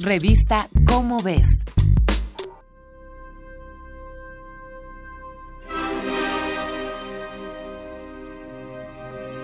Revista Cómo ves.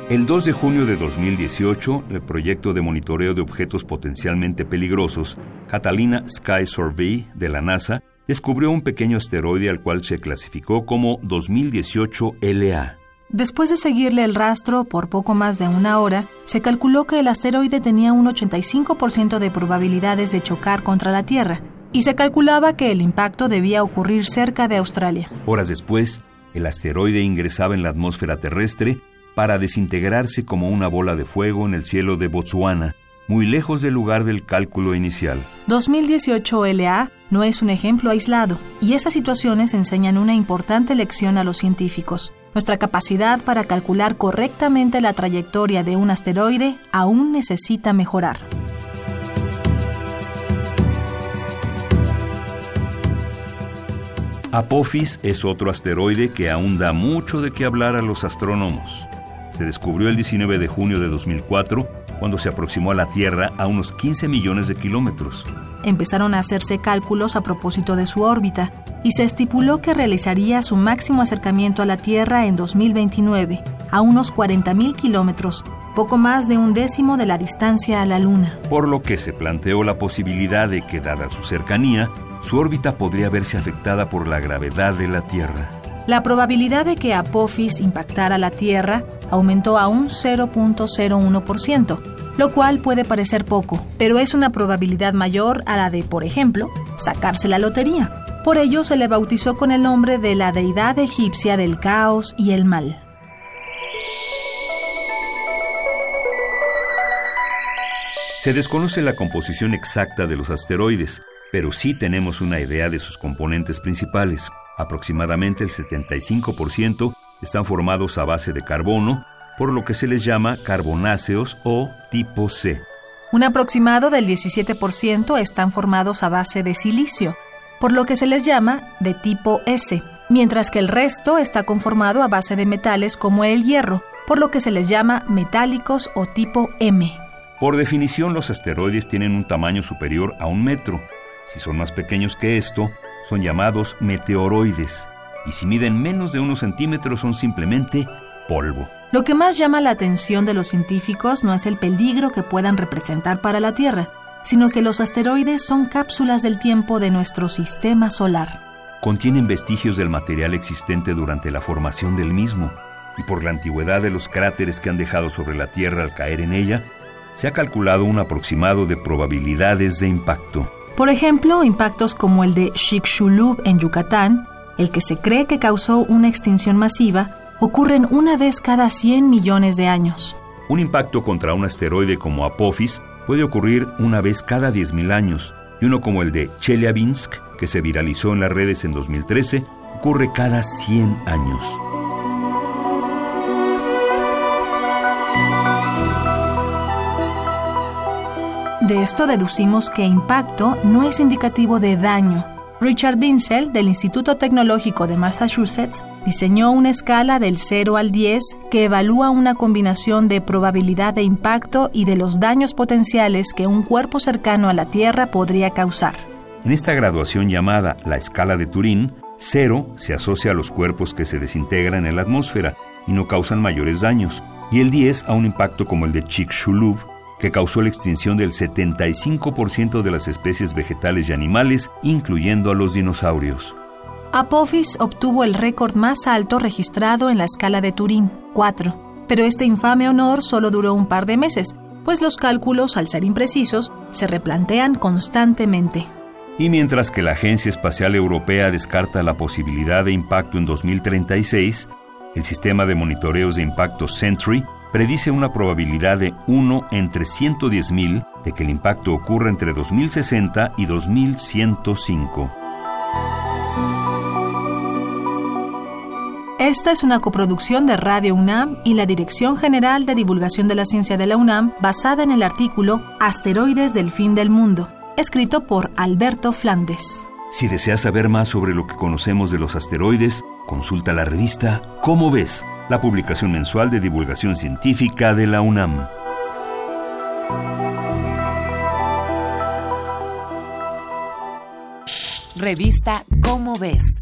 El 2 de junio de 2018, el proyecto de monitoreo de objetos potencialmente peligrosos, Catalina Sky Survey de la NASA, descubrió un pequeño asteroide al cual se clasificó como 2018 LA. Después de seguirle el rastro por poco más de una hora, se calculó que el asteroide tenía un 85% de probabilidades de chocar contra la Tierra, y se calculaba que el impacto debía ocurrir cerca de Australia. Horas después, el asteroide ingresaba en la atmósfera terrestre para desintegrarse como una bola de fuego en el cielo de Botswana, muy lejos del lugar del cálculo inicial. 2018 LA no es un ejemplo aislado, y esas situaciones enseñan una importante lección a los científicos. Nuestra capacidad para calcular correctamente la trayectoria de un asteroide aún necesita mejorar. Apophis es otro asteroide que aún da mucho de qué hablar a los astrónomos. Se descubrió el 19 de junio de 2004 cuando se aproximó a la Tierra a unos 15 millones de kilómetros. Empezaron a hacerse cálculos a propósito de su órbita y se estipuló que realizaría su máximo acercamiento a la Tierra en 2029, a unos 40.000 kilómetros, poco más de un décimo de la distancia a la Luna. Por lo que se planteó la posibilidad de que, dada su cercanía, su órbita podría verse afectada por la gravedad de la Tierra. La probabilidad de que Apophis impactara la Tierra aumentó a un 0.01%, lo cual puede parecer poco, pero es una probabilidad mayor a la de, por ejemplo, sacarse la lotería. Por ello se le bautizó con el nombre de la deidad egipcia del caos y el mal. Se desconoce la composición exacta de los asteroides, pero sí tenemos una idea de sus componentes principales. Aproximadamente el 75% están formados a base de carbono, por lo que se les llama carbonáceos o tipo C. Un aproximado del 17% están formados a base de silicio, por lo que se les llama de tipo S, mientras que el resto está conformado a base de metales como el hierro, por lo que se les llama metálicos o tipo M. Por definición, los asteroides tienen un tamaño superior a un metro. Si son más pequeños que esto, son llamados meteoroides, y si miden menos de unos centímetros son simplemente polvo. Lo que más llama la atención de los científicos no es el peligro que puedan representar para la Tierra, sino que los asteroides son cápsulas del tiempo de nuestro sistema solar. Contienen vestigios del material existente durante la formación del mismo, y por la antigüedad de los cráteres que han dejado sobre la Tierra al caer en ella, se ha calculado un aproximado de probabilidades de impacto. Por ejemplo, impactos como el de Chicxulub en Yucatán, el que se cree que causó una extinción masiva, ocurren una vez cada 100 millones de años. Un impacto contra un asteroide como Apophis puede ocurrir una vez cada 10.000 años, y uno como el de Chelyabinsk, que se viralizó en las redes en 2013, ocurre cada 100 años. De esto deducimos que impacto no es indicativo de daño. Richard Binsel, del Instituto Tecnológico de Massachusetts, diseñó una escala del 0 al 10 que evalúa una combinación de probabilidad de impacto y de los daños potenciales que un cuerpo cercano a la Tierra podría causar. En esta graduación llamada la escala de Turín, 0 se asocia a los cuerpos que se desintegran en la atmósfera y no causan mayores daños, y el 10 a un impacto como el de Chicxulub, que causó la extinción del 75% de las especies vegetales y animales, incluyendo a los dinosaurios. Apophis obtuvo el récord más alto registrado en la escala de Turín, 4, pero este infame honor solo duró un par de meses, pues los cálculos, al ser imprecisos, se replantean constantemente. Y mientras que la Agencia Espacial Europea descarta la posibilidad de impacto en 2036, el sistema de monitoreos de impacto Sentry predice una probabilidad de 1 entre 110.000 de que el impacto ocurra entre 2060 y 2105. Esta es una coproducción de Radio UNAM y la Dirección General de Divulgación de la Ciencia de la UNAM basada en el artículo Asteroides del Fin del Mundo, escrito por Alberto Flandes. Si deseas saber más sobre lo que conocemos de los asteroides, consulta la revista Cómo ves, la publicación mensual de divulgación científica de la UNAM. Revista Cómo ves.